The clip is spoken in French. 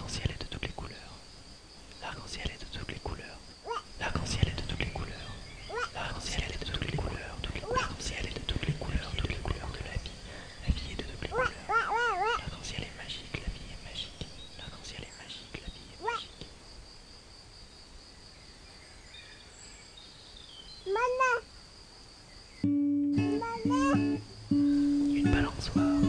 L'arc-en-ciel est de toutes les couleurs. L'arc-en-ciel est de toutes les couleurs. L'arc-en-ciel est de toutes les couleurs. L'arc-en-ciel est de toutes les couleurs. L'arc-en-ciel est de toutes les couleurs. Toutes les couleurs de la vie. La vie est de toutes les couleurs. L'arc-en-ciel est magique. La vie est magique. L'arc-en-ciel est magique. La vie est magique. Maman. Maman. Une balançoire.